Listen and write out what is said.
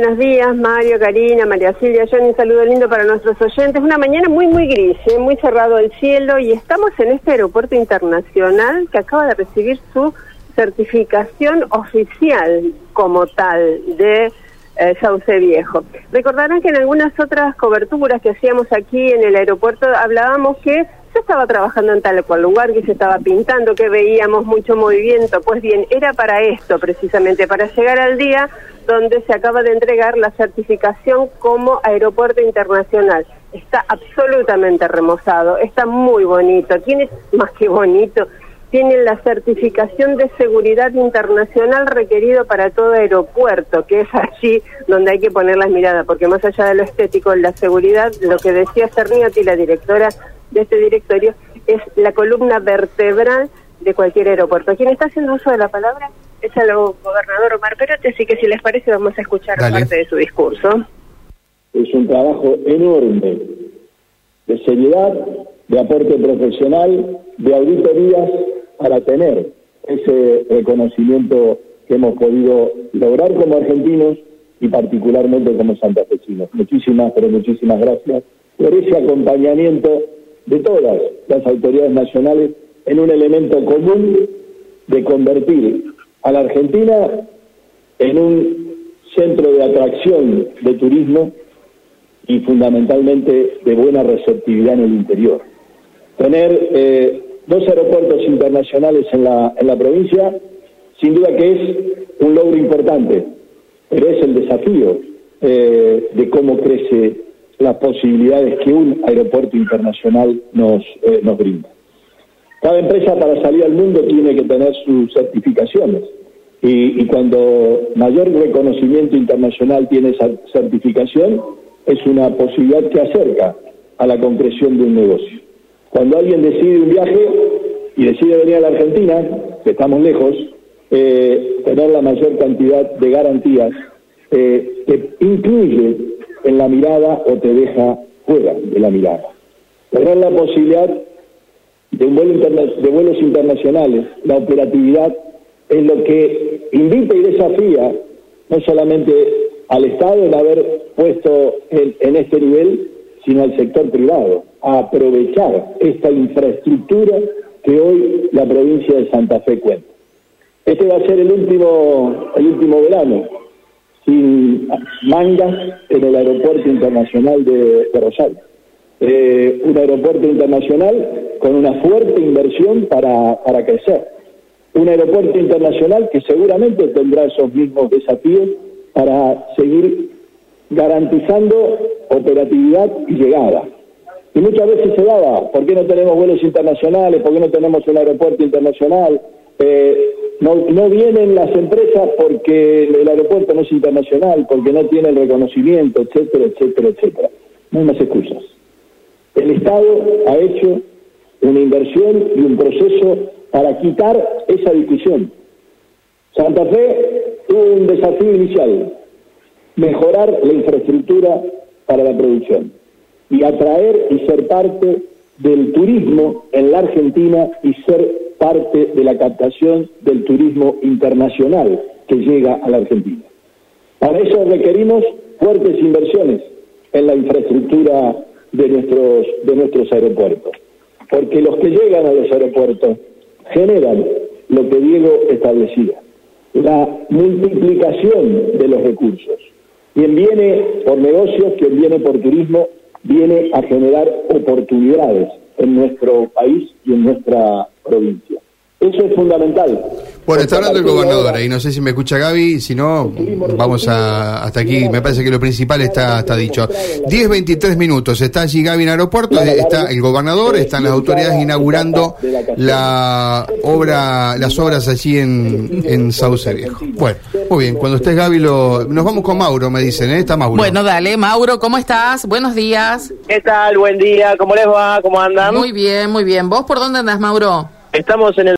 buenos días, Mario, Karina, María Silvia, Johnny, un saludo lindo para nuestros oyentes. Una mañana muy, muy gris, ¿eh? muy cerrado el cielo y estamos en este aeropuerto internacional que acaba de recibir su certificación oficial como tal de eh, Sauce Viejo. Recordarán que en algunas otras coberturas que hacíamos aquí en el aeropuerto hablábamos que se estaba trabajando en tal cual lugar, que se estaba pintando, que veíamos mucho movimiento. Pues bien, era para esto precisamente, para llegar al día donde se acaba de entregar la certificación como aeropuerto internacional. Está absolutamente remozado, está muy bonito, tiene más que bonito, tiene la certificación de seguridad internacional requerido para todo aeropuerto, que es allí donde hay que poner las miradas, porque más allá de lo estético, la seguridad, lo que decía Cerniotti, la directora de este directorio, es la columna vertebral de cualquier aeropuerto. ¿Quién está haciendo uso de la palabra? Es el gobernador Omar Perotti, así que si les parece vamos a escuchar parte de su discurso. Es un trabajo enorme de seriedad, de aporte profesional, de auditorías para tener ese reconocimiento que hemos podido lograr como argentinos y particularmente como santafesinos. Muchísimas, pero muchísimas gracias por ese acompañamiento de todas las autoridades nacionales en un elemento común de convertir a la Argentina en un centro de atracción de turismo y fundamentalmente de buena receptividad en el interior. Tener eh, dos aeropuertos internacionales en la, en la provincia, sin duda que es un logro importante, pero es el desafío eh, de cómo crece las posibilidades que un aeropuerto internacional nos, eh, nos brinda. Cada empresa para salir al mundo tiene que tener sus certificaciones y, cuando mayor reconocimiento internacional tiene esa certificación es una posibilidad que acerca a la concreción de un negocio. Cuando alguien decide un viaje y decide venir a la Argentina, que estamos lejos, eh, tener la mayor cantidad de garantías eh, que incluye en la mirada o te deja fuera de la mirada. Tener la posibilidad de, vuelo de vuelos internacionales, la operatividad, es lo que invita y desafía no solamente al Estado en haber puesto en, en este nivel, sino al sector privado, a aprovechar esta infraestructura que hoy la provincia de Santa Fe cuenta. Este va a ser el último, el último verano sin mangas en el aeropuerto internacional de, Rosario. Eh, un aeropuerto internacional con una fuerte inversión para, para crecer. Un aeropuerto internacional que seguramente tendrá esos mismos desafíos para seguir garantizando operatividad y llegada. Y muchas veces se daba, ¿por qué no tenemos vuelos internacionales? ¿Por qué no tenemos un aeropuerto internacional? Eh, no, no vienen las empresas porque el aeropuerto no es internacional, porque no tiene el reconocimiento, etcétera, etcétera, etcétera. No hay más excusas. El Estado ha hecho una inversión y un proceso para quitar esa discusión. Santa Fe tuvo un desafío inicial, mejorar la infraestructura para la producción y atraer y ser parte del turismo en la Argentina y ser parte de la captación del turismo internacional que llega a la Argentina. Para eso requerimos fuertes inversiones en la infraestructura de nuestros, de nuestros aeropuertos, porque los que llegan a los aeropuertos generan lo que Diego establecía, la multiplicación de los recursos. Quien viene por negocios, quien viene por turismo, viene a generar oportunidades en nuestro país y en nuestra provincia. Eso es fundamental. Bueno, está hablando el gobernador ahí, no sé si me escucha Gaby, si no, vamos a, hasta aquí, me parece que lo principal está, está dicho. 10, 23 minutos, está allí Gaby en aeropuerto, está el gobernador, están las autoridades inaugurando la obra, las obras allí en, en Sauce Viejo. Bueno, muy bien, cuando estés Gaby, lo, nos vamos con Mauro, me dicen, ¿eh? Está Mauro. Bueno, dale, Mauro, ¿cómo estás? Buenos días. ¿Qué tal? Buen día, ¿cómo les va? ¿Cómo andan? Muy bien, muy bien. ¿Vos por dónde andas, Mauro? Estamos en el